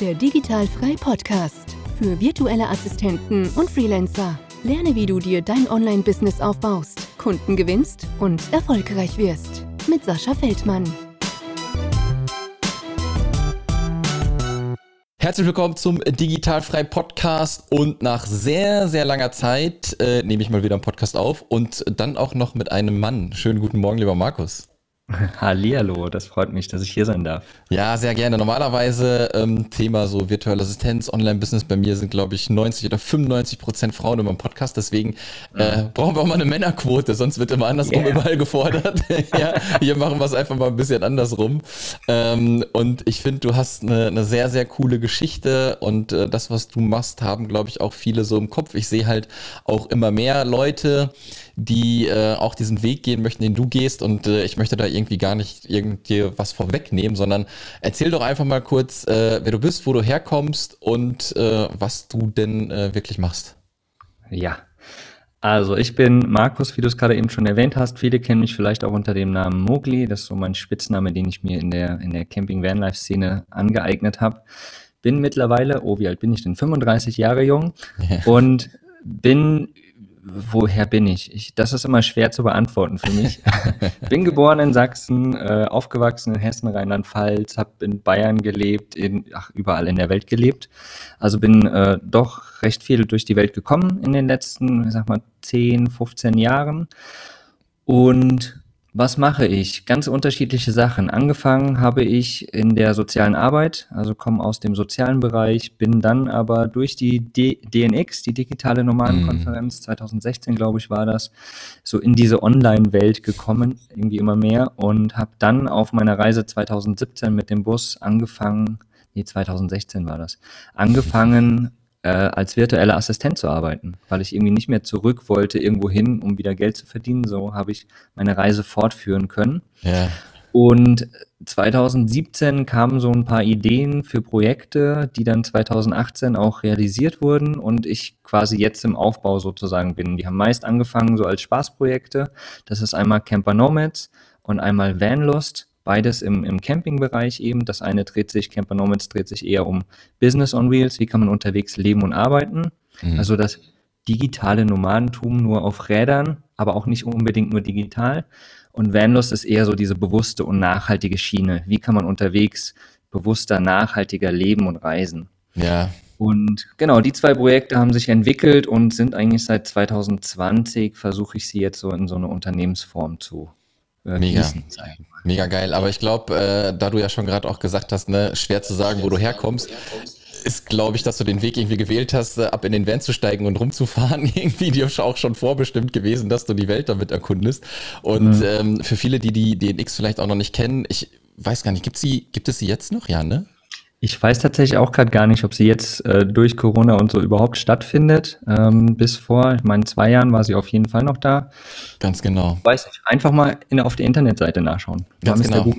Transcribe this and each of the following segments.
Der Digitalfrei Podcast für virtuelle Assistenten und Freelancer. Lerne, wie du dir dein Online-Business aufbaust, Kunden gewinnst und erfolgreich wirst. Mit Sascha Feldmann. Herzlich willkommen zum Digitalfrei Podcast und nach sehr, sehr langer Zeit äh, nehme ich mal wieder einen Podcast auf und dann auch noch mit einem Mann. Schönen guten Morgen, lieber Markus. Hallihallo, das freut mich, dass ich hier sein darf. Ja, sehr gerne. Normalerweise ähm, Thema so virtuelle Assistenz, Online-Business. Bei mir sind, glaube ich, 90 oder 95 Prozent Frauen in meinem Podcast. Deswegen äh, mhm. brauchen wir auch mal eine Männerquote, sonst wird immer andersrum yeah. überall gefordert. ja, hier machen wir es einfach mal ein bisschen andersrum. Ähm, und ich finde, du hast eine, eine, sehr, sehr coole Geschichte und äh, das, was du machst, haben, glaube ich, auch viele so im Kopf. Ich sehe halt auch immer mehr Leute, die äh, auch diesen Weg gehen möchten, den du gehst. Und äh, ich möchte da irgendwie gar nicht irgendwie was vorwegnehmen, sondern erzähl doch einfach mal kurz, äh, wer du bist, wo du herkommst und äh, was du denn äh, wirklich machst. Ja. Also ich bin Markus, wie du es gerade eben schon erwähnt hast. Viele kennen mich vielleicht auch unter dem Namen Mogli. Das ist so mein Spitzname, den ich mir in der, in der Camping-Vanlife-Szene angeeignet habe. Bin mittlerweile, oh, wie alt bin ich denn? 35 Jahre jung ja. und bin woher bin ich? ich? Das ist immer schwer zu beantworten für mich. bin geboren in Sachsen, äh, aufgewachsen in Hessen, Rheinland-Pfalz, habe in Bayern gelebt, in, ach, überall in der Welt gelebt. Also bin äh, doch recht viel durch die Welt gekommen in den letzten, ich sag mal, 10, 15 Jahren. Und was mache ich? Ganz unterschiedliche Sachen. Angefangen habe ich in der sozialen Arbeit, also komme aus dem sozialen Bereich, bin dann aber durch die D DNX, die digitale Nomadenkonferenz, mm. 2016 glaube ich war das, so in diese Online-Welt gekommen, irgendwie immer mehr und habe dann auf meiner Reise 2017 mit dem Bus angefangen, nee, 2016 war das, angefangen äh, als virtueller Assistent zu arbeiten, weil ich irgendwie nicht mehr zurück wollte irgendwo hin, um wieder Geld zu verdienen. So habe ich meine Reise fortführen können. Ja. Und 2017 kamen so ein paar Ideen für Projekte, die dann 2018 auch realisiert wurden und ich quasi jetzt im Aufbau sozusagen bin. Die haben meist angefangen so als Spaßprojekte. Das ist einmal Camper Nomads und einmal Vanlust. Beides im, im Campingbereich eben. Das eine dreht sich, Camper Nomads dreht sich eher um Business on Wheels. Wie kann man unterwegs leben und arbeiten? Mhm. Also das digitale Nomadentum nur auf Rädern, aber auch nicht unbedingt nur digital. Und Vanlust ist eher so diese bewusste und nachhaltige Schiene. Wie kann man unterwegs bewusster, nachhaltiger leben und reisen? Ja. Und genau, die zwei Projekte haben sich entwickelt und sind eigentlich seit 2020, versuche ich sie jetzt so in so eine Unternehmensform zu äh, Mega. Gießen, Mega geil. Aber ich glaube, äh, da du ja schon gerade auch gesagt hast, ne, schwer zu sagen, wo du herkommst, ist, glaube ich, dass du den Weg irgendwie gewählt hast, äh, ab in den Van zu steigen und rumzufahren, irgendwie dir auch schon vorbestimmt gewesen, dass du die Welt damit erkundest. Und mhm. ähm, für viele, die die DNX vielleicht auch noch nicht kennen, ich weiß gar nicht, gibt, sie, gibt es sie jetzt noch? Ja, ne? Ich weiß tatsächlich auch gerade gar nicht, ob sie jetzt äh, durch Corona und so überhaupt stattfindet. Ähm, bis vor, ich meine, zwei Jahren war sie auf jeden Fall noch da. Ganz genau. Weiß nicht. Einfach mal in, auf der Internetseite nachschauen. Ganz genau.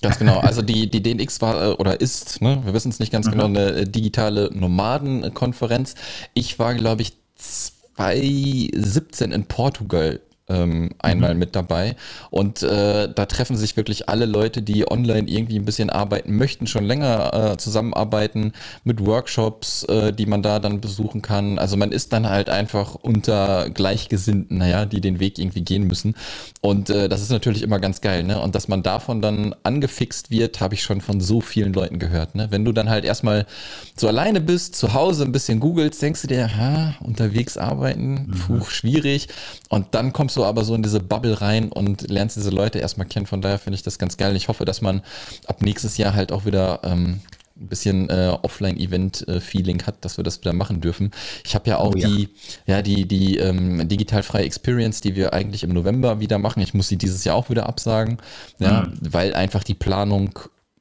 Ganz genau. Also die, die DNX war äh, oder ist, ne, wir wissen es nicht ganz mhm. genau, eine äh, digitale Nomadenkonferenz. Ich war, glaube ich, 2017 in Portugal ähm, einmal mhm. mit dabei. Und äh, da treffen sich wirklich alle Leute, die online irgendwie ein bisschen arbeiten möchten, schon länger äh, zusammenarbeiten mit Workshops, äh, die man da dann besuchen kann. Also man ist dann halt einfach unter Gleichgesinnten, naja, die den Weg irgendwie gehen müssen. Und äh, das ist natürlich immer ganz geil, ne? Und dass man davon dann angefixt wird, habe ich schon von so vielen Leuten gehört. Ne? Wenn du dann halt erstmal so alleine bist, zu Hause ein bisschen googelst, denkst du dir, ha, unterwegs arbeiten, mhm. puh, schwierig. Und dann kommst du du aber so in diese Bubble rein und lernst diese Leute erstmal kennen. Von daher finde ich das ganz geil. Ich hoffe, dass man ab nächstes Jahr halt auch wieder ähm, ein bisschen äh, Offline-Event-Feeling hat, dass wir das wieder machen dürfen. Ich habe ja auch oh, ja. die, ja, die, die ähm, digitalfreie Experience, die wir eigentlich im November wieder machen. Ich muss sie dieses Jahr auch wieder absagen, ja, mhm. weil einfach die Planung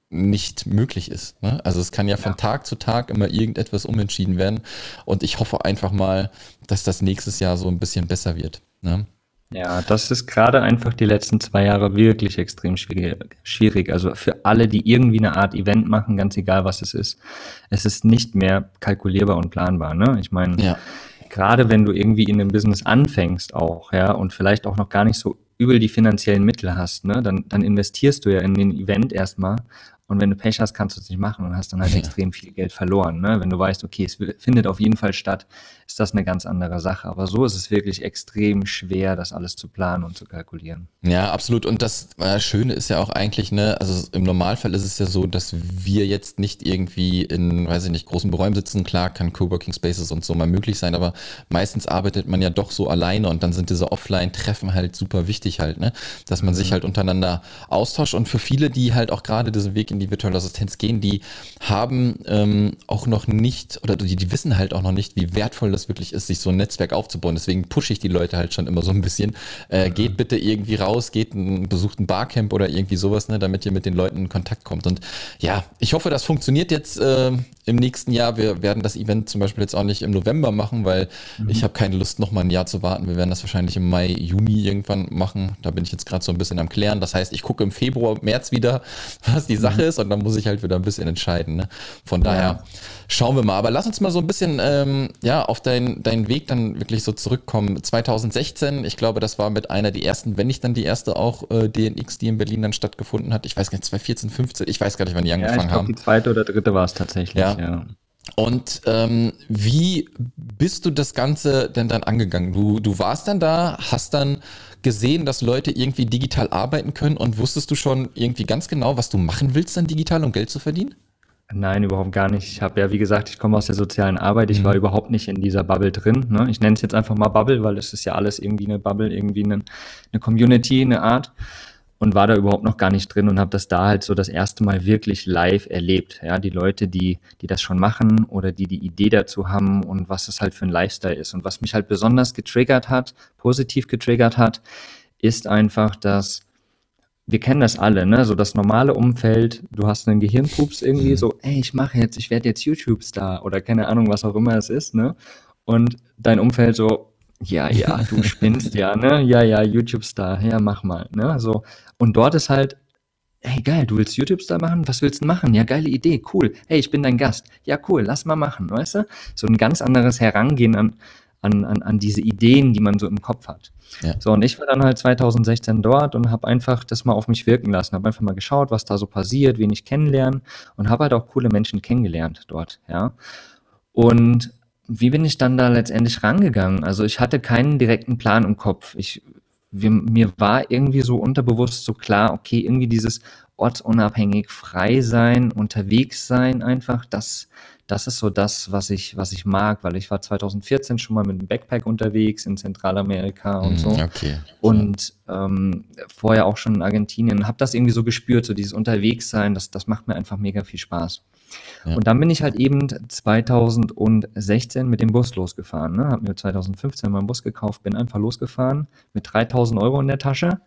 nicht möglich ist. Ne? Also es kann ja von ja. Tag zu Tag immer irgendetwas umentschieden werden. Und ich hoffe einfach mal, dass das nächstes Jahr so ein bisschen besser wird. Ne? Ja, das ist gerade einfach die letzten zwei Jahre wirklich extrem schwierig. Also für alle, die irgendwie eine Art Event machen, ganz egal was es ist, es ist nicht mehr kalkulierbar und planbar. Ne? Ich meine, ja. gerade wenn du irgendwie in einem Business anfängst auch, ja, und vielleicht auch noch gar nicht so übel die finanziellen Mittel hast, ne, dann, dann investierst du ja in den Event erstmal Und wenn du Pech hast, kannst du es nicht machen und hast dann halt ja. extrem viel Geld verloren. Ne? Wenn du weißt, okay, es findet auf jeden Fall statt, ist das eine ganz andere Sache. Aber so ist es wirklich extrem schwer, das alles zu planen und zu kalkulieren. Ja, absolut. Und das äh, Schöne ist ja auch eigentlich, ne, also im Normalfall ist es ja so, dass wir jetzt nicht irgendwie in, weiß ich nicht, großen Beräumen sitzen. Klar kann Coworking Spaces und so mal möglich sein, aber meistens arbeitet man ja doch so alleine und dann sind diese Offline-Treffen halt super wichtig halt, ne? Dass man mhm. sich halt untereinander austauscht. Und für viele, die halt auch gerade diesen Weg in in die virtuelle Assistenz gehen, die haben ähm, auch noch nicht, oder die, die wissen halt auch noch nicht, wie wertvoll das wirklich ist, sich so ein Netzwerk aufzubauen. Deswegen pushe ich die Leute halt schon immer so ein bisschen. Äh. Geht bitte irgendwie raus, geht ein, besucht ein Barcamp oder irgendwie sowas, ne, damit ihr mit den Leuten in Kontakt kommt. Und ja, ich hoffe, das funktioniert jetzt äh, im nächsten Jahr. Wir werden das Event zum Beispiel jetzt auch nicht im November machen, weil mhm. ich habe keine Lust, noch mal ein Jahr zu warten. Wir werden das wahrscheinlich im Mai, Juni irgendwann machen. Da bin ich jetzt gerade so ein bisschen am Klären. Das heißt, ich gucke im Februar, März wieder, was die Sache. Ist und dann muss ich halt wieder ein bisschen entscheiden. Ne? Von daher ja. schauen wir mal. Aber lass uns mal so ein bisschen ähm, ja, auf deinen dein Weg dann wirklich so zurückkommen. 2016, ich glaube, das war mit einer der ersten, wenn nicht dann die erste auch äh, DNX, die in Berlin dann stattgefunden hat. Ich weiß gar nicht, 2014, 15, ich weiß gar nicht, wann die angefangen ja, ich glaub, haben. Die zweite oder dritte war es tatsächlich. Ja, ja. Und ähm, wie bist du das Ganze denn dann angegangen? Du, du warst dann da, hast dann gesehen, dass Leute irgendwie digital arbeiten können und wusstest du schon irgendwie ganz genau, was du machen willst dann digital, um Geld zu verdienen? Nein, überhaupt gar nicht. Ich habe ja, wie gesagt, ich komme aus der sozialen Arbeit. Ich mhm. war überhaupt nicht in dieser Bubble drin. Ne? Ich nenne es jetzt einfach mal Bubble, weil es ist ja alles irgendwie eine Bubble, irgendwie eine, eine Community, eine Art und war da überhaupt noch gar nicht drin und habe das da halt so das erste Mal wirklich live erlebt. Ja, die Leute, die, die das schon machen oder die die Idee dazu haben und was es halt für ein Lifestyle ist. Und was mich halt besonders getriggert hat, positiv getriggert hat, ist einfach, dass wir kennen das alle, ne? So das normale Umfeld, du hast einen Gehirnpups irgendwie mhm. so, ey, ich mache jetzt, ich werde jetzt YouTube-Star oder keine Ahnung, was auch immer es ist, ne? Und dein Umfeld so, ja, ja, du spinnst ja, ne? Ja, ja, YouTube-Star, ja, mach mal, ne? So. Und dort ist halt, hey, geil, du willst YouTube-Star machen? Was willst du machen? Ja, geile Idee, cool. Hey, ich bin dein Gast. Ja, cool, lass mal machen, weißt du? So ein ganz anderes Herangehen an, an, an, an diese Ideen, die man so im Kopf hat. Ja. So, und ich war dann halt 2016 dort und habe einfach das mal auf mich wirken lassen, habe einfach mal geschaut, was da so passiert, wen ich kennenlernen und habe halt auch coole Menschen kennengelernt dort, ja. Und wie bin ich dann da letztendlich rangegangen? Also ich hatte keinen direkten Plan im Kopf. Ich, wir, mir war irgendwie so unterbewusst so klar, okay, irgendwie dieses ortsunabhängig frei sein, unterwegs sein einfach, das, das ist so das, was ich, was ich mag, weil ich war 2014 schon mal mit dem Backpack unterwegs in Zentralamerika und hm, so. Okay. Und ähm, vorher auch schon in Argentinien, habe das irgendwie so gespürt, so dieses Unterwegssein, das, das macht mir einfach mega viel Spaß. Ja. Und dann bin ich halt eben 2016 mit dem Bus losgefahren. Ne? Habe mir 2015 mal einen Bus gekauft, bin einfach losgefahren mit 3000 Euro in der Tasche.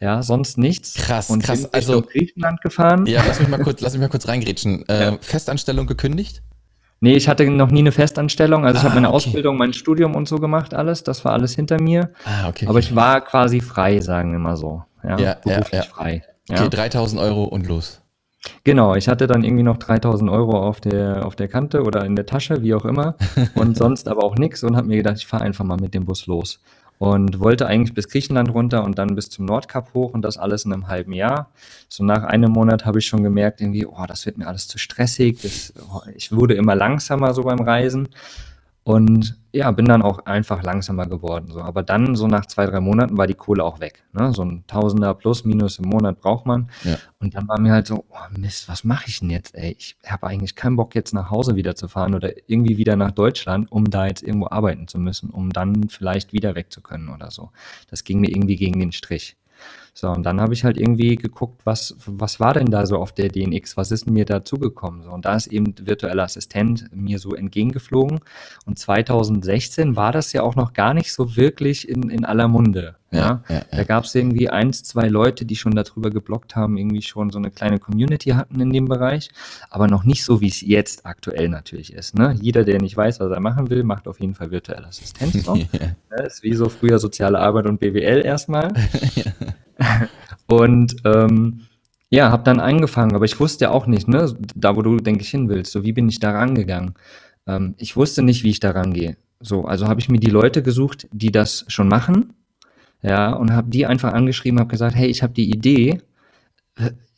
Ja, sonst nichts. Krass, und krass. Bin also Griechenland gefahren. Ja, lass mich mal kurz, lass mich mal kurz reingrätschen. Äh, ja. Festanstellung gekündigt? Nee, ich hatte noch nie eine Festanstellung. Also ich habe meine ah, okay. Ausbildung, mein Studium und so gemacht, alles. Das war alles hinter mir. Ah, okay. Aber ich war quasi frei, sagen wir mal so. Ja, ja, ja, ja. frei. Okay, 3000 Euro und los. Genau, ich hatte dann irgendwie noch 3000 Euro auf der, auf der Kante oder in der Tasche, wie auch immer, und sonst aber auch nichts und habe mir gedacht, ich fahre einfach mal mit dem Bus los. Und wollte eigentlich bis Griechenland runter und dann bis zum Nordkap hoch und das alles in einem halben Jahr. So nach einem Monat habe ich schon gemerkt, irgendwie, oh, das wird mir alles zu stressig. Das, oh, ich wurde immer langsamer so beim Reisen. Und ja, bin dann auch einfach langsamer geworden. So. Aber dann, so nach zwei, drei Monaten, war die Kohle auch weg. Ne? So ein Tausender plus, minus im Monat braucht man. Ja. Und dann war mir halt so, oh Mist, was mache ich denn jetzt? Ey, ich habe eigentlich keinen Bock, jetzt nach Hause wieder zu fahren oder irgendwie wieder nach Deutschland, um da jetzt irgendwo arbeiten zu müssen, um dann vielleicht wieder weg zu können oder so. Das ging mir irgendwie gegen den Strich. So, und dann habe ich halt irgendwie geguckt, was, was war denn da so auf der DNX? Was ist mir dazugekommen? So, und da ist eben virtueller Assistent mir so entgegengeflogen. Und 2016 war das ja auch noch gar nicht so wirklich in, in aller Munde. Ja, ja, ja. Da gab es irgendwie eins, zwei Leute, die schon darüber geblockt haben, irgendwie schon so eine kleine Community hatten in dem Bereich, aber noch nicht so, wie es jetzt aktuell natürlich ist. Ne? Jeder, der nicht weiß, was er machen will, macht auf jeden Fall virtuelle Assistenz. Das ist wie so früher soziale Arbeit und BWL erstmal. und ähm, ja, habe dann angefangen, aber ich wusste ja auch nicht, ne, da wo du, denke ich, hin willst, so wie bin ich da rangegangen. Ähm, ich wusste nicht, wie ich da rangehe. So, also habe ich mir die Leute gesucht, die das schon machen, ja, und habe die einfach angeschrieben, habe gesagt, hey, ich habe die Idee,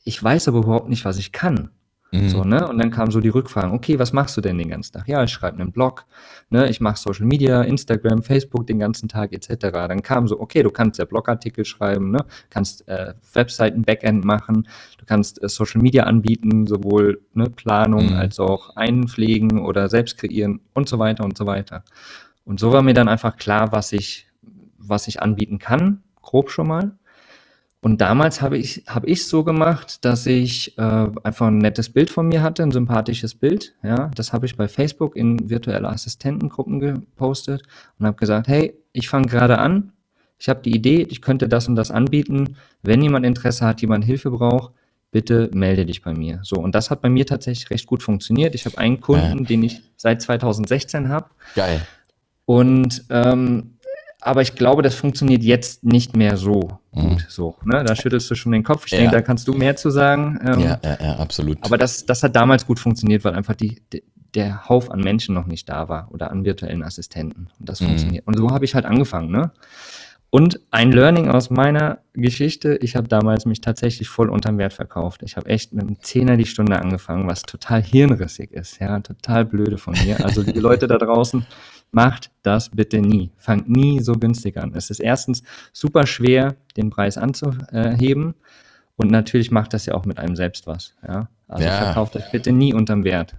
ich weiß aber überhaupt nicht, was ich kann. Mhm. So, ne? Und dann kamen so die Rückfragen, okay, was machst du denn den ganzen Tag? Ja, ich schreibe einen Blog, ne? ich mache Social Media, Instagram, Facebook den ganzen Tag etc. Dann kam so, okay, du kannst ja Blogartikel schreiben, ne? kannst äh, Webseiten Backend machen, du kannst äh, Social Media anbieten, sowohl ne, Planung mhm. als auch einpflegen oder selbst kreieren und so weiter und so weiter. Und so war mir dann einfach klar, was ich, was ich anbieten kann, grob schon mal. Und damals habe ich habe ich so gemacht, dass ich äh, einfach ein nettes Bild von mir hatte, ein sympathisches Bild. Ja, das habe ich bei Facebook in virtuelle Assistentengruppen gepostet und habe gesagt, hey, ich fange gerade an, ich habe die Idee, ich könnte das und das anbieten. Wenn jemand Interesse hat, jemand Hilfe braucht, bitte melde dich bei mir. So, und das hat bei mir tatsächlich recht gut funktioniert. Ich habe einen Kunden, ja. den ich seit 2016 habe. Geil. Und ähm, aber ich glaube, das funktioniert jetzt nicht mehr so gut. Mhm. So, ne? Da schüttelst du schon den Kopf. Ich ja. denke, da kannst du mehr zu sagen. Ähm, ja, ja, ja, absolut. Aber das, das hat damals gut funktioniert, weil einfach die, die der Hauf an Menschen noch nicht da war oder an virtuellen Assistenten. Und das mhm. funktioniert. Und so habe ich halt angefangen, ne? Und ein Learning aus meiner Geschichte, ich habe damals mich tatsächlich voll unterm Wert verkauft. Ich habe echt mit einem Zehner die Stunde angefangen, was total hirnrissig ist, ja, total blöde von mir. Also die Leute da draußen, Macht das bitte nie. Fangt nie so günstig an. Es ist erstens super schwer, den Preis anzuheben. Und natürlich macht das ja auch mit einem selbst was. Ja? Also ja. verkauft euch bitte nie unterm Wert.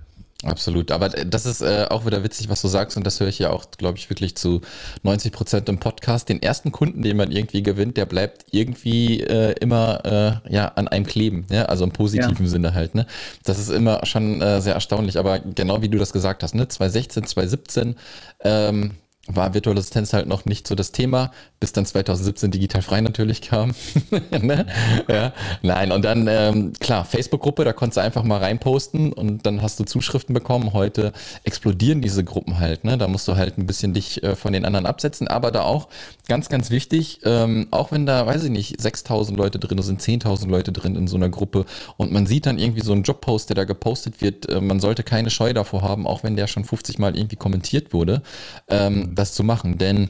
Absolut, aber das ist äh, auch wieder witzig, was du sagst und das höre ich ja auch, glaube ich, wirklich zu 90 Prozent im Podcast. Den ersten Kunden, den man irgendwie gewinnt, der bleibt irgendwie äh, immer äh, ja an einem kleben, ja? also im positiven ja. Sinne halt. Ne? Das ist immer schon äh, sehr erstaunlich, aber genau wie du das gesagt hast, ne? 2016, 2017 ähm, war virtuelle Assistenz halt noch nicht so das Thema, bis dann 2017 digital frei natürlich kam. ne? ja. Nein, und dann, ähm, klar, Facebook-Gruppe, da konntest du einfach mal reinposten und dann hast du Zuschriften bekommen. Heute explodieren diese Gruppen halt. Ne? Da musst du halt ein bisschen dich äh, von den anderen absetzen, aber da auch ganz, ganz wichtig, ähm, auch wenn da, weiß ich nicht, 6000 Leute drin sind, 10.000 Leute drin in so einer Gruppe und man sieht dann irgendwie so einen Jobpost, der da gepostet wird, äh, man sollte keine Scheu davor haben, auch wenn der schon 50 Mal irgendwie kommentiert wurde. Ähm, das zu machen. Denn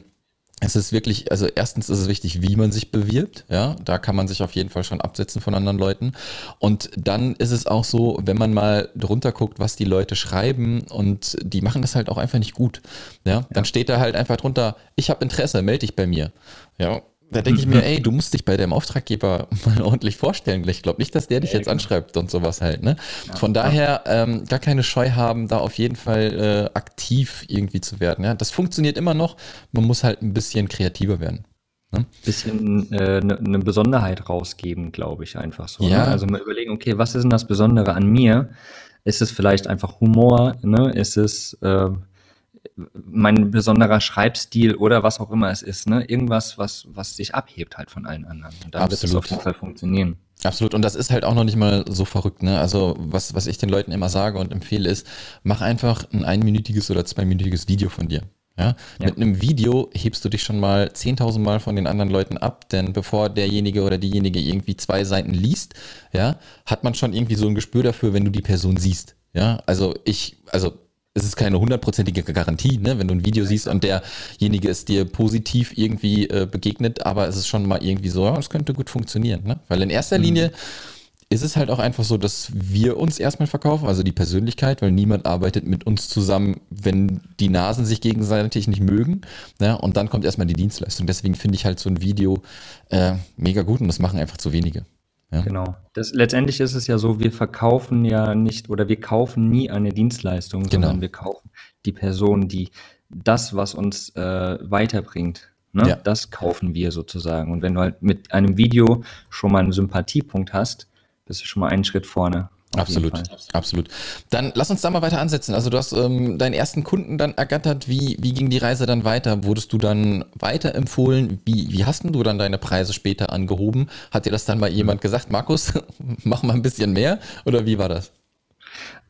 es ist wirklich, also erstens ist es wichtig, wie man sich bewirbt, ja, da kann man sich auf jeden Fall schon absetzen von anderen Leuten. Und dann ist es auch so, wenn man mal drunter guckt, was die Leute schreiben und die machen das halt auch einfach nicht gut, ja, dann ja. steht da halt einfach drunter, ich habe Interesse, melde dich bei mir, ja, da denke ich mir, ey, du musst dich bei deinem Auftraggeber mal ordentlich vorstellen. Ich glaube nicht, dass der dich jetzt genau. anschreibt und sowas halt. Ne? Von daher ähm, gar keine Scheu haben, da auf jeden Fall äh, aktiv irgendwie zu werden. Ja? Das funktioniert immer noch. Man muss halt ein bisschen kreativer werden. Ne? Bisschen eine äh, ne, ne Besonderheit rausgeben, glaube ich, einfach so. Ne? Ja. Ne? Also mal überlegen, okay, was ist denn das Besondere an mir? Ist es vielleicht einfach Humor? Ne? Ist es äh, mein besonderer Schreibstil oder was auch immer es ist, ne? Irgendwas, was, was sich abhebt halt von allen anderen. Und dann wird es auf jeden Fall funktionieren. Absolut. Und das ist halt auch noch nicht mal so verrückt, ne? Also, was, was ich den Leuten immer sage und empfehle ist, mach einfach ein einminütiges oder zweiminütiges Video von dir. Ja? ja? Mit einem Video hebst du dich schon mal 10.000 Mal von den anderen Leuten ab, denn bevor derjenige oder diejenige irgendwie zwei Seiten liest, ja, hat man schon irgendwie so ein Gespür dafür, wenn du die Person siehst. Ja, also ich, also es ist keine hundertprozentige Garantie, ne, wenn du ein Video siehst und derjenige ist dir positiv irgendwie äh, begegnet, aber es ist schon mal irgendwie so, es könnte gut funktionieren, ne? Weil in erster mhm. Linie ist es halt auch einfach so, dass wir uns erstmal verkaufen, also die Persönlichkeit, weil niemand arbeitet mit uns zusammen, wenn die Nasen sich gegenseitig nicht mögen. Ne? Und dann kommt erstmal die Dienstleistung. Deswegen finde ich halt so ein Video äh, mega gut und das machen einfach zu wenige. Ja. Genau. Das, letztendlich ist es ja so, wir verkaufen ja nicht oder wir kaufen nie eine Dienstleistung, genau. sondern wir kaufen die Person, die das, was uns äh, weiterbringt, ne? Ja. das kaufen wir sozusagen. Und wenn du halt mit einem Video schon mal einen Sympathiepunkt hast, bist du schon mal einen Schritt vorne. Absolut, absolut. Dann lass uns da mal weiter ansetzen. Also du hast ähm, deinen ersten Kunden dann ergattert. Wie, wie ging die Reise dann weiter? Wurdest du dann weiterempfohlen? Wie, wie hast du dann deine Preise später angehoben? Hat dir das dann mal jemand gesagt, Markus, mach mal ein bisschen mehr? Oder wie war das?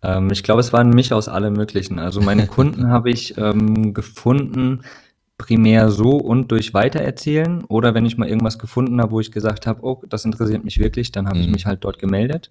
Ähm, ich glaube, es waren mich aus allem Möglichen. Also meine Kunden habe ich ähm, gefunden, primär so und durch Weitererzählen oder wenn ich mal irgendwas gefunden habe, wo ich gesagt habe, oh, das interessiert mich wirklich, dann habe mhm. ich mich halt dort gemeldet.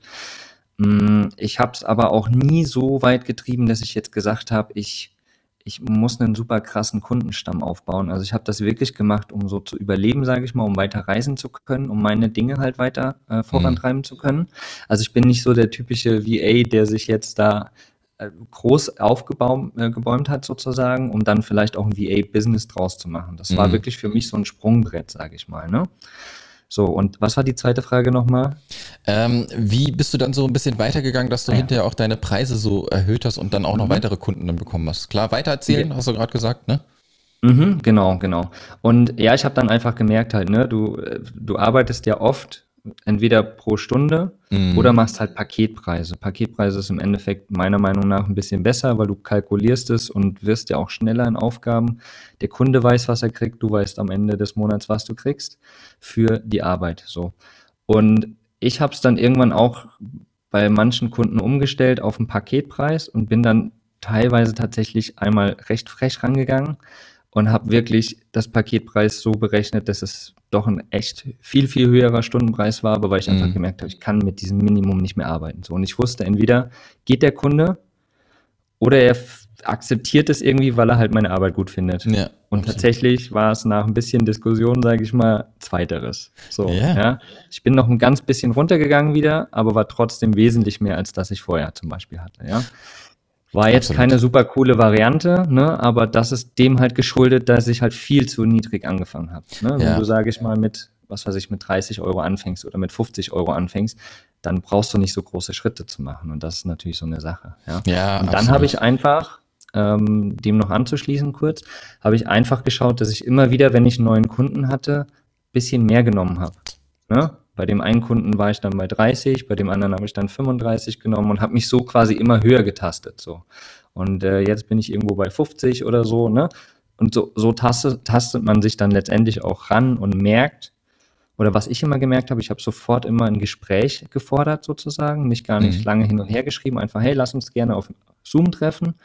Mm, ich habe es aber auch nie so weit getrieben, dass ich jetzt gesagt habe, ich, ich muss einen super krassen Kundenstamm aufbauen. Also ich habe das wirklich gemacht, um so zu überleben, sage ich mal, um weiter reisen zu können, um meine Dinge halt weiter äh, vorantreiben mhm. zu können. Also ich bin nicht so der typische VA, der sich jetzt da äh, groß aufgebäumt äh, hat sozusagen, um dann vielleicht auch ein VA-Business draus zu machen. Das mhm. war wirklich für mich so ein Sprungbrett, sage ich mal. Ne? So, und was war die zweite Frage nochmal? Ähm, wie bist du dann so ein bisschen weitergegangen, dass du ah, ja. hinterher auch deine Preise so erhöht hast und dann auch noch mhm. weitere Kunden dann bekommen hast? Klar, weitererzählen, ja. hast du gerade gesagt, ne? Mhm, genau, genau. Und ja, ich habe dann einfach gemerkt halt, ne, du, äh, du arbeitest ja oft entweder pro Stunde mhm. oder machst halt Paketpreise. Paketpreise ist im Endeffekt meiner Meinung nach ein bisschen besser, weil du kalkulierst es und wirst ja auch schneller in Aufgaben. Der Kunde weiß, was er kriegt, du weißt am Ende des Monats, was du kriegst für die Arbeit. So. Und ich habe es dann irgendwann auch bei manchen Kunden umgestellt auf einen Paketpreis und bin dann teilweise tatsächlich einmal recht frech rangegangen und habe wirklich das Paketpreis so berechnet, dass es doch ein echt viel, viel höherer Stundenpreis war, aber weil ich einfach mhm. gemerkt habe, ich kann mit diesem Minimum nicht mehr arbeiten. So, und ich wusste, entweder geht der Kunde oder er akzeptiert es irgendwie, weil er halt meine Arbeit gut findet. Ja, und okay. tatsächlich war es nach ein bisschen Diskussion, sage ich mal, zweiteres. So, yeah. ja. Ich bin noch ein ganz bisschen runtergegangen wieder, aber war trotzdem wesentlich mehr, als das ich vorher zum Beispiel hatte, ja. War jetzt Absolut. keine super coole Variante, ne? aber das ist dem halt geschuldet, dass ich halt viel zu niedrig angefangen habe. Ne? Wenn ja. du, sage ich mal, mit, was weiß ich, mit 30 Euro anfängst oder mit 50 Euro anfängst, dann brauchst du nicht so große Schritte zu machen. Und das ist natürlich so eine Sache. Ja, ja Und dann habe ich einfach, ähm, dem noch anzuschließen kurz, habe ich einfach geschaut, dass ich immer wieder, wenn ich einen neuen Kunden hatte, bisschen mehr genommen habe. Ne? Bei dem einen Kunden war ich dann bei 30, bei dem anderen habe ich dann 35 genommen und habe mich so quasi immer höher getastet. So. Und äh, jetzt bin ich irgendwo bei 50 oder so, ne? Und so, so tastet, tastet man sich dann letztendlich auch ran und merkt, oder was ich immer gemerkt habe, ich habe sofort immer ein Gespräch gefordert sozusagen, nicht gar nicht mhm. lange hin und her geschrieben, einfach, hey, lass uns gerne auf Zoom treffen,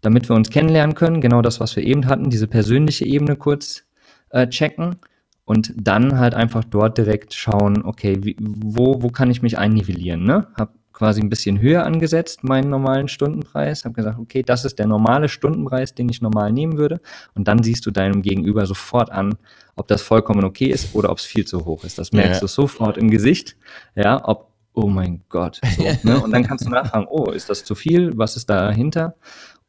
damit wir uns kennenlernen können, genau das, was wir eben hatten, diese persönliche Ebene kurz äh, checken und dann halt einfach dort direkt schauen, okay, wie, wo, wo kann ich mich einnivellieren, ne? Hab quasi ein bisschen höher angesetzt, meinen normalen Stundenpreis, habe gesagt, okay, das ist der normale Stundenpreis, den ich normal nehmen würde und dann siehst du deinem Gegenüber sofort an, ob das vollkommen okay ist oder ob es viel zu hoch ist. Das merkst ja. du sofort im Gesicht, ja, ob, oh mein Gott, so, ne? und dann kannst du nachfragen, oh, ist das zu viel, was ist dahinter?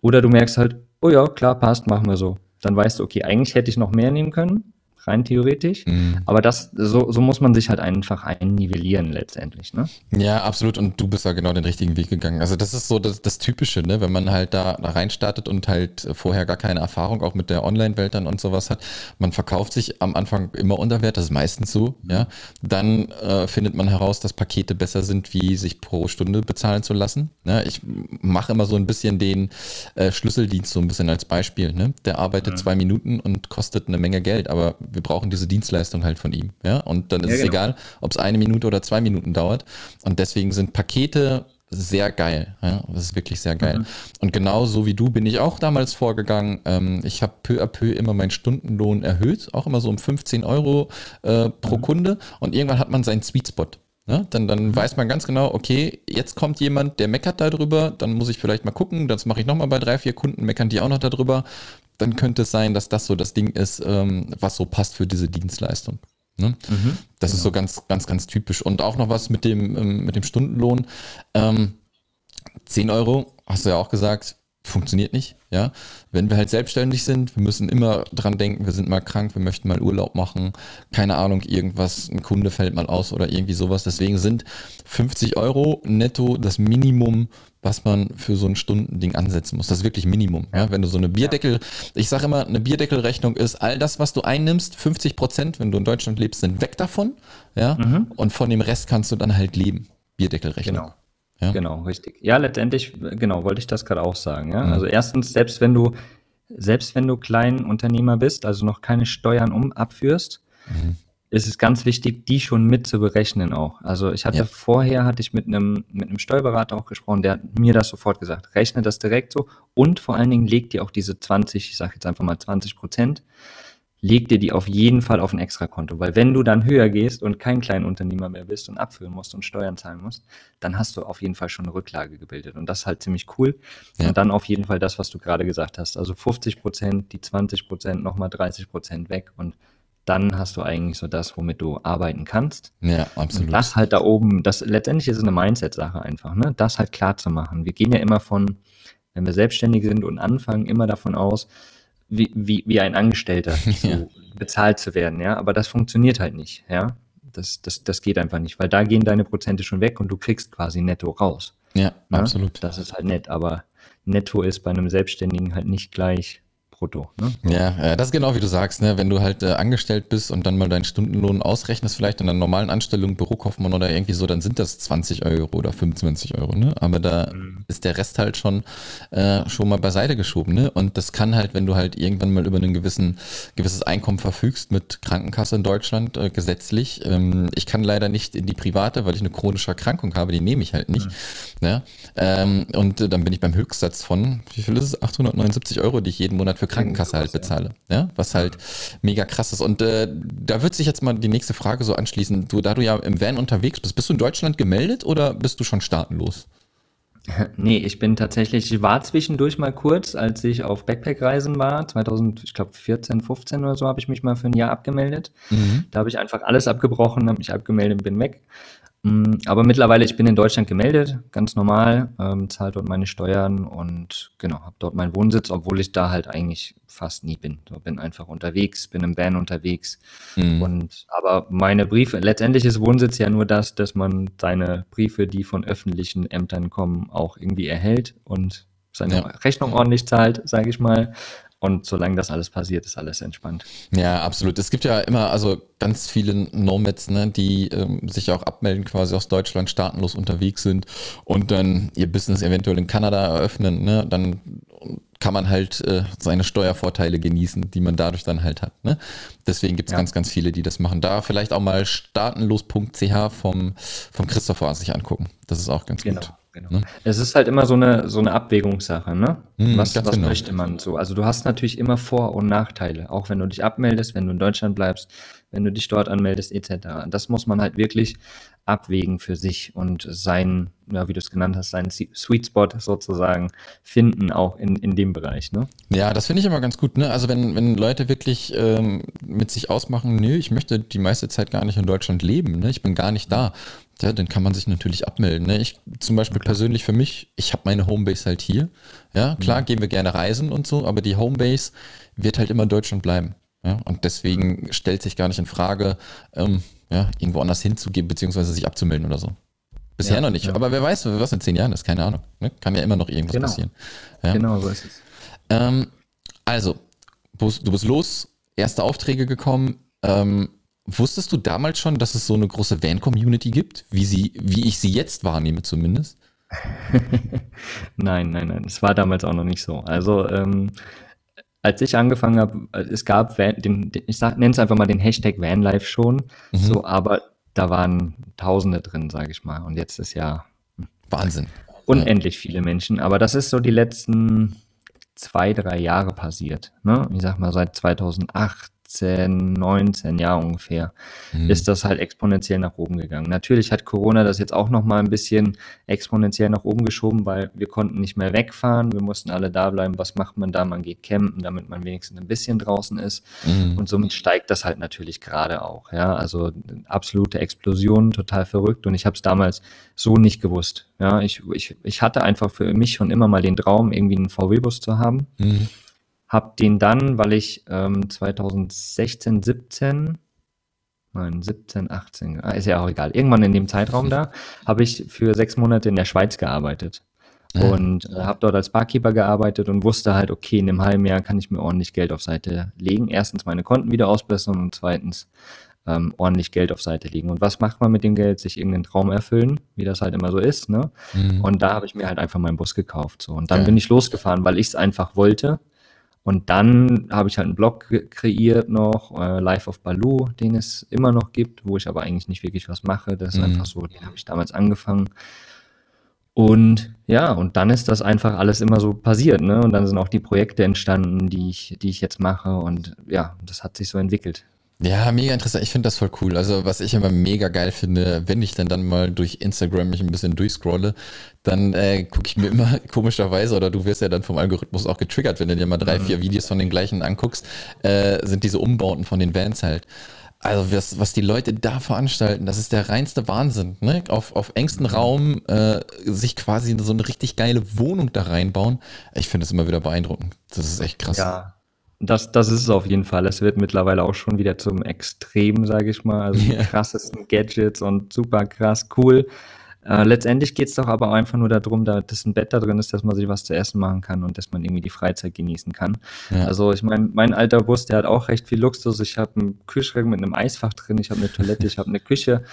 Oder du merkst halt, oh ja, klar, passt, machen wir so. Dann weißt du, okay, eigentlich hätte ich noch mehr nehmen können, rein theoretisch. Mhm. Aber das, so, so muss man sich halt einfach einnivellieren letztendlich, ne? Ja, absolut. Und du bist ja genau den richtigen Weg gegangen. Also das ist so das, das Typische, ne? Wenn man halt da, da reinstartet und halt vorher gar keine Erfahrung auch mit der Online-Welt dann und sowas hat. Man verkauft sich am Anfang immer unter Wert, das ist meistens so, ja. Dann äh, findet man heraus, dass Pakete besser sind, wie sich pro Stunde bezahlen zu lassen. Ne? Ich mache immer so ein bisschen den äh, Schlüsseldienst so ein bisschen als Beispiel. Ne? Der arbeitet mhm. zwei Minuten und kostet eine Menge Geld, aber wir brauchen diese Dienstleistung halt von ihm. Ja? Und dann ist ja, es genau. egal, ob es eine Minute oder zwei Minuten dauert. Und deswegen sind Pakete sehr geil. Ja? Das ist wirklich sehr geil. Mhm. Und genau so wie du bin ich auch damals vorgegangen. Ähm, ich habe peu à peu immer meinen Stundenlohn erhöht, auch immer so um 15 Euro äh, pro mhm. Kunde. Und irgendwann hat man seinen Sweet Spot. Ja, dann, dann mhm. weiß man ganz genau, okay, jetzt kommt jemand, der meckert darüber, dann muss ich vielleicht mal gucken, das mache ich nochmal bei drei, vier Kunden, meckern die auch noch darüber. Dann könnte es sein, dass das so das Ding ist, ähm, was so passt für diese Dienstleistung. Ne? Mhm, das genau. ist so ganz, ganz, ganz typisch. Und auch noch was mit dem, ähm, mit dem Stundenlohn. Ähm, 10 Euro, hast du ja auch gesagt, funktioniert nicht. Ja, wenn wir halt selbstständig sind, wir müssen immer dran denken, wir sind mal krank, wir möchten mal Urlaub machen, keine Ahnung, irgendwas, ein Kunde fällt mal aus oder irgendwie sowas. Deswegen sind 50 Euro netto das Minimum, was man für so ein Stundending ansetzen muss. Das ist wirklich Minimum. Ja, wenn du so eine Bierdeckel, ich sage immer, eine Bierdeckelrechnung ist all das, was du einnimmst, 50 Prozent, wenn du in Deutschland lebst, sind weg davon. Ja, mhm. und von dem Rest kannst du dann halt leben. Bierdeckelrechnung. Genau. Ja. Genau, richtig. Ja, letztendlich, genau, wollte ich das gerade auch sagen. Ja? Mhm. Also erstens, selbst wenn du, selbst wenn du Kleinunternehmer bist, also noch keine Steuern um abführst, mhm. Ist es ganz wichtig, die schon mit zu berechnen auch. Also ich hatte ja. vorher, hatte ich mit einem, mit einem Steuerberater auch gesprochen, der hat mir das sofort gesagt. Rechne das direkt so und vor allen Dingen legt dir auch diese 20, ich sage jetzt einfach mal 20 Prozent leg dir die auf jeden Fall auf ein Extrakonto, weil wenn du dann höher gehst und kein Kleinunternehmer mehr bist und abführen musst und Steuern zahlen musst, dann hast du auf jeden Fall schon eine Rücklage gebildet und das ist halt ziemlich cool. Ja. Und dann auf jeden Fall das, was du gerade gesagt hast, also 50 Prozent, die 20 Prozent, nochmal 30 Prozent weg und dann hast du eigentlich so das, womit du arbeiten kannst. Ja, absolut. Und das halt da oben, das letztendlich ist es eine Mindset-Sache einfach, ne? Das halt klar zu machen. Wir gehen ja immer von, wenn wir selbstständig sind und anfangen, immer davon aus, wie, wie, wie ein Angestellter ja. bezahlt zu werden, ja. Aber das funktioniert halt nicht, ja. Das, das, das geht einfach nicht, weil da gehen deine Prozente schon weg und du kriegst quasi netto raus. Ja, ja? Ne? absolut. Das ist halt nett, aber netto ist bei einem Selbstständigen halt nicht gleich brutto. Ne? Ja, ja, das ist genau wie du sagst, ne? wenn du halt äh, angestellt bist und dann mal deinen Stundenlohn ausrechnest, vielleicht in einer normalen Anstellung, Bürokaufmann oder irgendwie so, dann sind das 20 Euro oder 25 Euro. Ne? Aber da mhm. ist der Rest halt schon, äh, schon mal beiseite geschoben. Ne? Und das kann halt, wenn du halt irgendwann mal über ein gewissen, gewisses Einkommen verfügst mit Krankenkasse in Deutschland äh, gesetzlich. Ähm, ich kann leider nicht in die private, weil ich eine chronische Erkrankung habe, die nehme ich halt nicht. Mhm. Ne? Ähm, und äh, dann bin ich beim Höchstsatz von, wie viel ist es? 879 Euro, die ich jeden Monat für Krankenkasse halt bezahle. Ja, was halt mega krass ist. Und äh, da wird sich jetzt mal die nächste Frage so anschließen. Du, da du ja im Van unterwegs bist, bist du in Deutschland gemeldet oder bist du schon staatenlos? Nee, ich bin tatsächlich, ich war zwischendurch mal kurz, als ich auf Backpack-Reisen war, 2000, ich glaube 14, 15 oder so, habe ich mich mal für ein Jahr abgemeldet. Mhm. Da habe ich einfach alles abgebrochen, habe mich abgemeldet und bin weg. Mm, aber mittlerweile, ich bin in Deutschland gemeldet, ganz normal, ähm, zahle dort meine Steuern und genau, habe dort meinen Wohnsitz, obwohl ich da halt eigentlich fast nie bin. So bin einfach unterwegs, bin im Van unterwegs. Mhm. Und aber meine Briefe, letztendlich ist Wohnsitz ja nur das, dass man seine Briefe, die von öffentlichen Ämtern kommen, auch irgendwie erhält und seine ja. Rechnung ordentlich zahlt, sage ich mal. Und solange das alles passiert, ist alles entspannt. Ja, absolut. Es gibt ja immer also ganz viele Nomads, ne, die ähm, sich auch abmelden, quasi aus Deutschland staatenlos unterwegs sind und dann ihr Business eventuell in Kanada eröffnen. Ne? Dann kann man halt äh, seine Steuervorteile genießen, die man dadurch dann halt hat. Ne? Deswegen gibt es ja. ganz, ganz viele, die das machen. Da vielleicht auch mal staatenlos.ch vom, vom Christopher sich angucken. Das ist auch ganz genau. gut. Genau. Ne? Es ist halt immer so eine, so eine Abwägungssache, ne? Mm, was was genau. möchte man so? Also du hast natürlich immer Vor- und Nachteile, auch wenn du dich abmeldest, wenn du in Deutschland bleibst, wenn du dich dort anmeldest, etc. Das muss man halt wirklich abwägen für sich und sein, ja, wie du es genannt hast, seinen Sweet Spot sozusagen finden, auch in, in dem Bereich. Ne? Ja, das finde ich immer ganz gut. Ne? Also wenn, wenn Leute wirklich ähm, mit sich ausmachen, nö, ich möchte die meiste Zeit gar nicht in Deutschland leben, ne? ich bin gar nicht da, ja, dann kann man sich natürlich abmelden. Ne? Ich zum Beispiel persönlich für mich, ich habe meine Homebase halt hier. Ja, klar, mhm. gehen wir gerne reisen und so, aber die Homebase wird halt immer Deutschland bleiben. Ja? Und deswegen stellt sich gar nicht in Frage, ähm, ja, irgendwo anders hinzugehen, beziehungsweise sich abzumelden oder so. Bisher ja, noch nicht. Ja. Aber wer weiß, was in zehn Jahren ist, keine Ahnung. Ne? Kann ja immer noch irgendwas genau. passieren. Ja? Genau, so ist es. Ähm, also, du bist los, erste Aufträge gekommen. Ähm, wusstest du damals schon, dass es so eine große Van-Community gibt, wie, sie, wie ich sie jetzt wahrnehme zumindest? nein, nein, nein. Es war damals auch noch nicht so. Also, ähm, als ich angefangen habe, äh, es gab den, den ich nenne es einfach mal den Hashtag Vanlife schon, mhm. so, aber da waren Tausende drin, sage ich mal. Und jetzt ist ja Wahnsinn. Unendlich viele Menschen. Aber das ist so die letzten zwei, drei Jahre passiert. Ne? Ich sag mal seit 2008, 18, 19 Jahre ungefähr, mhm. ist das halt exponentiell nach oben gegangen. Natürlich hat Corona das jetzt auch nochmal ein bisschen exponentiell nach oben geschoben, weil wir konnten nicht mehr wegfahren, wir mussten alle da bleiben. Was macht man da? Man geht campen, damit man wenigstens ein bisschen draußen ist. Mhm. Und somit steigt das halt natürlich gerade auch. Ja, also absolute Explosion, total verrückt. Und ich habe es damals so nicht gewusst. Ja, ich, ich, ich hatte einfach für mich schon immer mal den Traum, irgendwie einen VW-Bus zu haben. Mhm habe den dann, weil ich ähm, 2016, 17, nein, 17, 18, ist ja auch egal, irgendwann in dem Zeitraum da, habe ich für sechs Monate in der Schweiz gearbeitet. Ja. Und äh, habe dort als Barkeeper gearbeitet und wusste halt, okay, in einem halben Jahr kann ich mir ordentlich Geld auf Seite legen. Erstens meine Konten wieder ausbessern und zweitens ähm, ordentlich Geld auf Seite legen. Und was macht man mit dem Geld? Sich irgendeinen Traum erfüllen, wie das halt immer so ist. Ne? Mhm. Und da habe ich mir halt einfach meinen Bus gekauft. So. Und dann ja. bin ich losgefahren, weil ich es einfach wollte. Und dann habe ich halt einen Blog kreiert noch, äh, Life of Baloo, den es immer noch gibt, wo ich aber eigentlich nicht wirklich was mache. Das ist mhm. einfach so, den habe ich damals angefangen. Und ja, und dann ist das einfach alles immer so passiert, ne? Und dann sind auch die Projekte entstanden, die ich, die ich jetzt mache. Und ja, das hat sich so entwickelt. Ja, mega interessant. Ich finde das voll cool. Also, was ich immer mega geil finde, wenn ich dann dann mal durch Instagram mich ein bisschen durchscrolle, dann äh, gucke ich mir immer komischerweise, oder du wirst ja dann vom Algorithmus auch getriggert, wenn du dir mal drei, mhm. vier Videos von den gleichen anguckst, äh, sind diese Umbauten von den Vans halt. Also was, was die Leute da veranstalten, das ist der reinste Wahnsinn. Ne? Auf, auf engstem mhm. Raum äh, sich quasi so eine richtig geile Wohnung da reinbauen. Ich finde es immer wieder beeindruckend. Das ist echt krass. Ja, das, das ist es auf jeden Fall. Es wird mittlerweile auch schon wieder zum Extrem, sage ich mal. Also die krassesten Gadgets und super krass cool. Äh, letztendlich geht es doch aber einfach nur darum, da, dass ein Bett da drin ist, dass man sich was zu essen machen kann und dass man irgendwie die Freizeit genießen kann. Ja. Also ich meine, mein alter Bus, der hat auch recht viel Luxus. Ich habe einen Kühlschrank mit einem Eisfach drin, ich habe eine Toilette, ich habe eine Küche.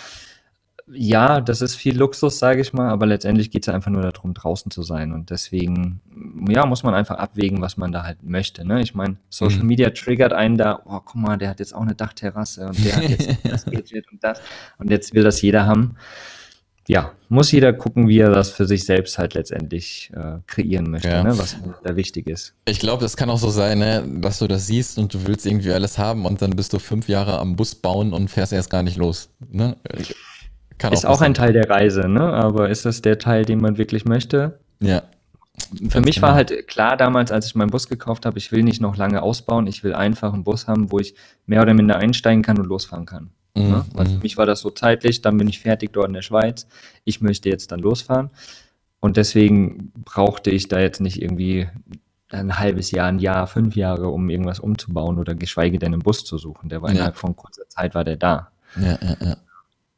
Ja, das ist viel Luxus, sage ich mal, aber letztendlich geht es einfach nur darum, draußen zu sein. Und deswegen, ja, muss man einfach abwägen, was man da halt möchte. Ne? Ich meine, Social mhm. Media triggert einen da, oh, guck mal, der hat jetzt auch eine Dachterrasse und der hat jetzt das Gadget und das. Und jetzt will das jeder haben ja, muss jeder gucken, wie er das für sich selbst halt letztendlich äh, kreieren möchte, ja. ne, was da wichtig ist. Ich glaube, das kann auch so sein, ne, dass du das siehst und du willst irgendwie alles haben und dann bist du fünf Jahre am Bus bauen und fährst erst gar nicht los. Ne? Kann ist auch, auch ein Teil der Reise, ne? aber ist das der Teil, den man wirklich möchte? Ja. Für mich genau. war halt klar damals, als ich meinen Bus gekauft habe, ich will nicht noch lange ausbauen, ich will einfach einen Bus haben, wo ich mehr oder minder einsteigen kann und losfahren kann. Mhm. Ne? Weil für mhm. mich war das so zeitlich, dann bin ich fertig dort in der Schweiz. Ich möchte jetzt dann losfahren. Und deswegen brauchte ich da jetzt nicht irgendwie ein halbes Jahr, ein Jahr, fünf Jahre, um irgendwas umzubauen oder geschweige denn einen Bus zu suchen. Der war ja. innerhalb von kurzer Zeit war der da. Ja, ja, ja.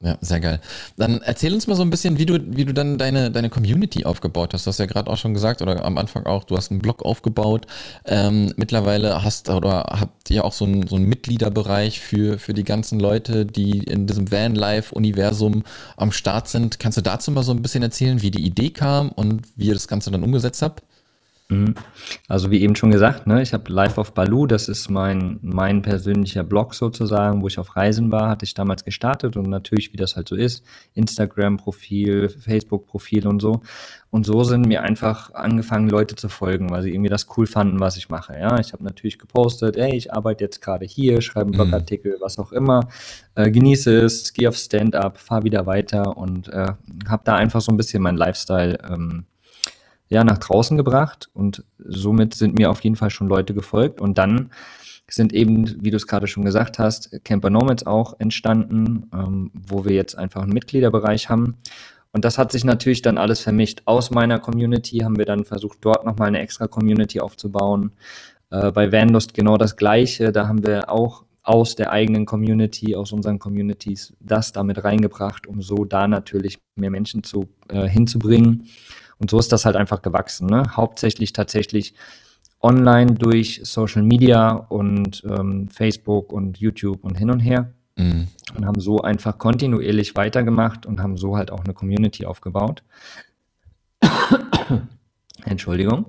Ja, sehr geil. Dann erzähl uns mal so ein bisschen, wie du, wie du dann deine, deine Community aufgebaut hast. Du hast ja gerade auch schon gesagt, oder am Anfang auch, du hast einen Blog aufgebaut. Ähm, mittlerweile hast oder habt ihr auch so einen, so einen Mitgliederbereich für, für die ganzen Leute, die in diesem Van-Life-Universum am Start sind. Kannst du dazu mal so ein bisschen erzählen, wie die Idee kam und wie ihr das Ganze dann umgesetzt habt? Mhm. Also wie eben schon gesagt, ne, ich habe Live of Baloo, das ist mein, mein persönlicher Blog sozusagen, wo ich auf Reisen war, hatte ich damals gestartet und natürlich, wie das halt so ist, Instagram-Profil, Facebook-Profil und so. Und so sind mir einfach angefangen, Leute zu folgen, weil sie irgendwie das cool fanden, was ich mache. Ja, ich habe natürlich gepostet, ey, ich arbeite jetzt gerade hier, schreibe einen mhm. Blogartikel, was auch immer, äh, genieße es, gehe auf Stand-up, fahre wieder weiter und äh, habe da einfach so ein bisschen mein Lifestyle ähm, ja, nach draußen gebracht und somit sind mir auf jeden Fall schon Leute gefolgt und dann sind eben, wie du es gerade schon gesagt hast, Camper Nomads auch entstanden, ähm, wo wir jetzt einfach einen Mitgliederbereich haben. Und das hat sich natürlich dann alles vermischt. Aus meiner Community haben wir dann versucht, dort nochmal eine extra Community aufzubauen. Äh, bei Vanlust genau das Gleiche. Da haben wir auch aus der eigenen Community, aus unseren Communities das damit reingebracht, um so da natürlich mehr Menschen zu, äh, hinzubringen. Und so ist das halt einfach gewachsen. Ne? Hauptsächlich tatsächlich online durch Social Media und ähm, Facebook und YouTube und hin und her. Mhm. Und haben so einfach kontinuierlich weitergemacht und haben so halt auch eine Community aufgebaut. Entschuldigung.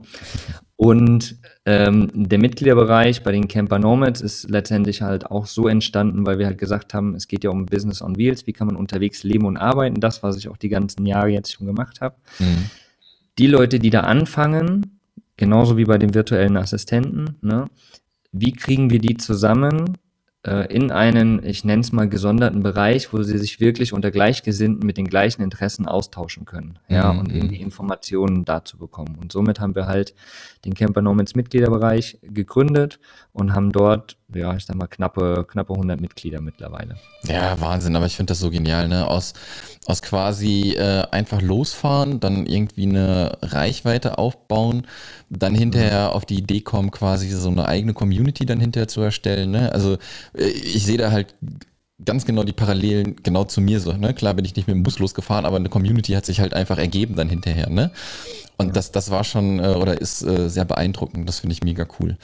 Und ähm, der Mitgliederbereich bei den Camper Nomads ist letztendlich halt auch so entstanden, weil wir halt gesagt haben, es geht ja um Business on Wheels, wie kann man unterwegs leben und arbeiten, das, was ich auch die ganzen Jahre jetzt schon gemacht habe. Mhm die Leute, die da anfangen, genauso wie bei den virtuellen Assistenten, ne, wie kriegen wir die zusammen äh, in einen, ich nenne es mal, gesonderten Bereich, wo sie sich wirklich unter Gleichgesinnten mit den gleichen Interessen austauschen können, ja, mhm. und irgendwie Informationen dazu bekommen. Und somit haben wir halt den Camper Nomads Mitgliederbereich gegründet und haben dort, ja, ich sag mal, knappe, knappe 100 Mitglieder mittlerweile. Ja, Wahnsinn, aber ich finde das so genial, ne, aus, aus quasi äh, einfach losfahren, dann irgendwie eine Reichweite aufbauen, dann hinterher mhm. auf die Idee kommen, quasi so eine eigene Community dann hinterher zu erstellen, ne, also äh, ich sehe da halt ganz genau die Parallelen genau zu mir so. Ne? Klar bin ich nicht mit dem Bus losgefahren, aber eine Community hat sich halt einfach ergeben dann hinterher. Ne? Und das, das war schon äh, oder ist äh, sehr beeindruckend. Das finde ich mega cool.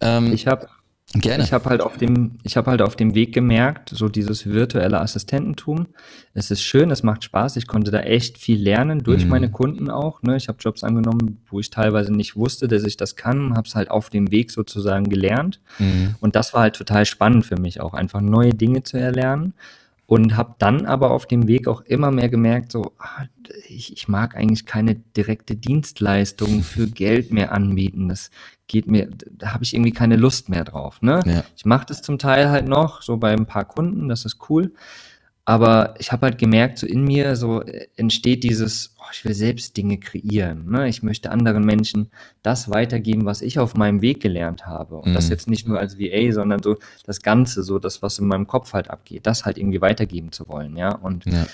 Ähm, ich habe Gerne. Ich habe halt auf dem, ich habe halt auf dem Weg gemerkt, so dieses virtuelle Assistententum. Es ist schön, es macht Spaß. Ich konnte da echt viel lernen durch mhm. meine Kunden auch. Ne? Ich habe Jobs angenommen, wo ich teilweise nicht wusste, dass ich das kann, habe es halt auf dem Weg sozusagen gelernt. Mhm. Und das war halt total spannend für mich auch, einfach neue Dinge zu erlernen und habe dann aber auf dem Weg auch immer mehr gemerkt, so, ah, ich, ich mag eigentlich keine direkte Dienstleistung für Geld mehr anbieten. Das geht mir, da habe ich irgendwie keine Lust mehr drauf. Ne? Ja. Ich mache das zum Teil halt noch, so bei ein paar Kunden, das ist cool. Aber ich habe halt gemerkt, so in mir so äh, entsteht dieses, oh, ich will selbst Dinge kreieren. Ne? Ich möchte anderen Menschen das weitergeben, was ich auf meinem Weg gelernt habe. Und mhm. das jetzt nicht nur als VA, sondern so das Ganze, so das, was in meinem Kopf halt abgeht, das halt irgendwie weitergeben zu wollen. Ja. Und ja.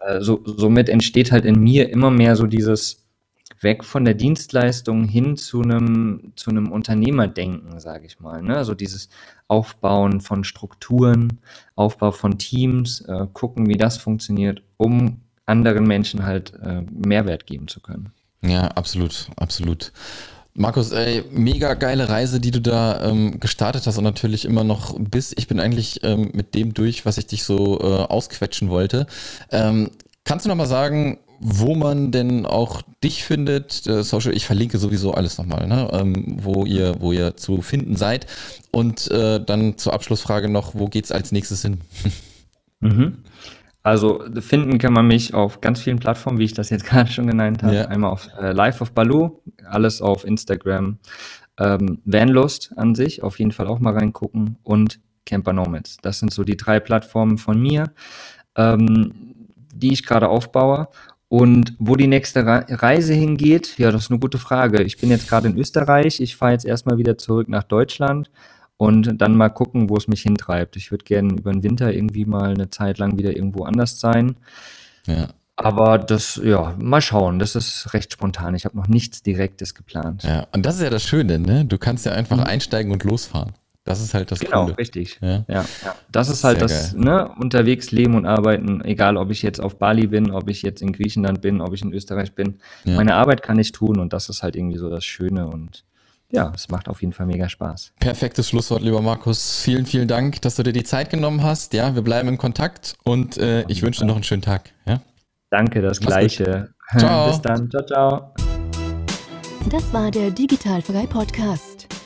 Äh, so, somit entsteht halt in mir immer mehr so dieses, weg von der Dienstleistung hin zu einem, zu einem Unternehmerdenken, sage ich mal. Ne? Also dieses Aufbauen von Strukturen, Aufbau von Teams, äh, gucken, wie das funktioniert, um anderen Menschen halt äh, Mehrwert geben zu können. Ja, absolut, absolut. Markus, ey, mega geile Reise, die du da ähm, gestartet hast und natürlich immer noch bist. Ich bin eigentlich ähm, mit dem durch, was ich dich so äh, ausquetschen wollte. Ähm, kannst du noch mal sagen, wo man denn auch dich findet, äh, Social, ich verlinke sowieso alles nochmal, ne? ähm, wo ihr, wo ihr zu finden seid. Und äh, dann zur Abschlussfrage noch, wo geht's als nächstes hin? mhm. Also finden kann man mich auf ganz vielen Plattformen, wie ich das jetzt gerade schon genannt habe. Ja. Einmal auf äh, Live of Baloo, alles auf Instagram. Ähm, Vanlust an sich, auf jeden Fall auch mal reingucken und Camper Nomads. Das sind so die drei Plattformen von mir, ähm, die ich gerade aufbaue. Und wo die nächste Reise hingeht, ja, das ist eine gute Frage. Ich bin jetzt gerade in Österreich. Ich fahre jetzt erstmal wieder zurück nach Deutschland und dann mal gucken, wo es mich hintreibt. Ich würde gerne über den Winter irgendwie mal eine Zeit lang wieder irgendwo anders sein. Ja. Aber das, ja, mal schauen. Das ist recht spontan. Ich habe noch nichts Direktes geplant. Ja, und das ist ja das Schöne, ne? Du kannst ja einfach mhm. einsteigen und losfahren. Das ist halt das Genau, Coole. richtig. Ja. ja. Ja, Das ist halt Sehr das, geil. ne, unterwegs leben und arbeiten, egal ob ich jetzt auf Bali bin, ob ich jetzt in Griechenland bin, ob ich in Österreich bin. Ja. Meine Arbeit kann ich tun und das ist halt irgendwie so das Schöne und ja, es macht auf jeden Fall mega Spaß. Perfektes Schlusswort, lieber Markus. Vielen, vielen Dank, dass du dir die Zeit genommen hast. Ja, wir bleiben in Kontakt und äh, ich wünsche dir noch einen schönen Tag. Ja? Danke, das Mach's Gleiche. Ciao. Bis dann. Ciao, ciao. Das war der Digitalfrei Podcast.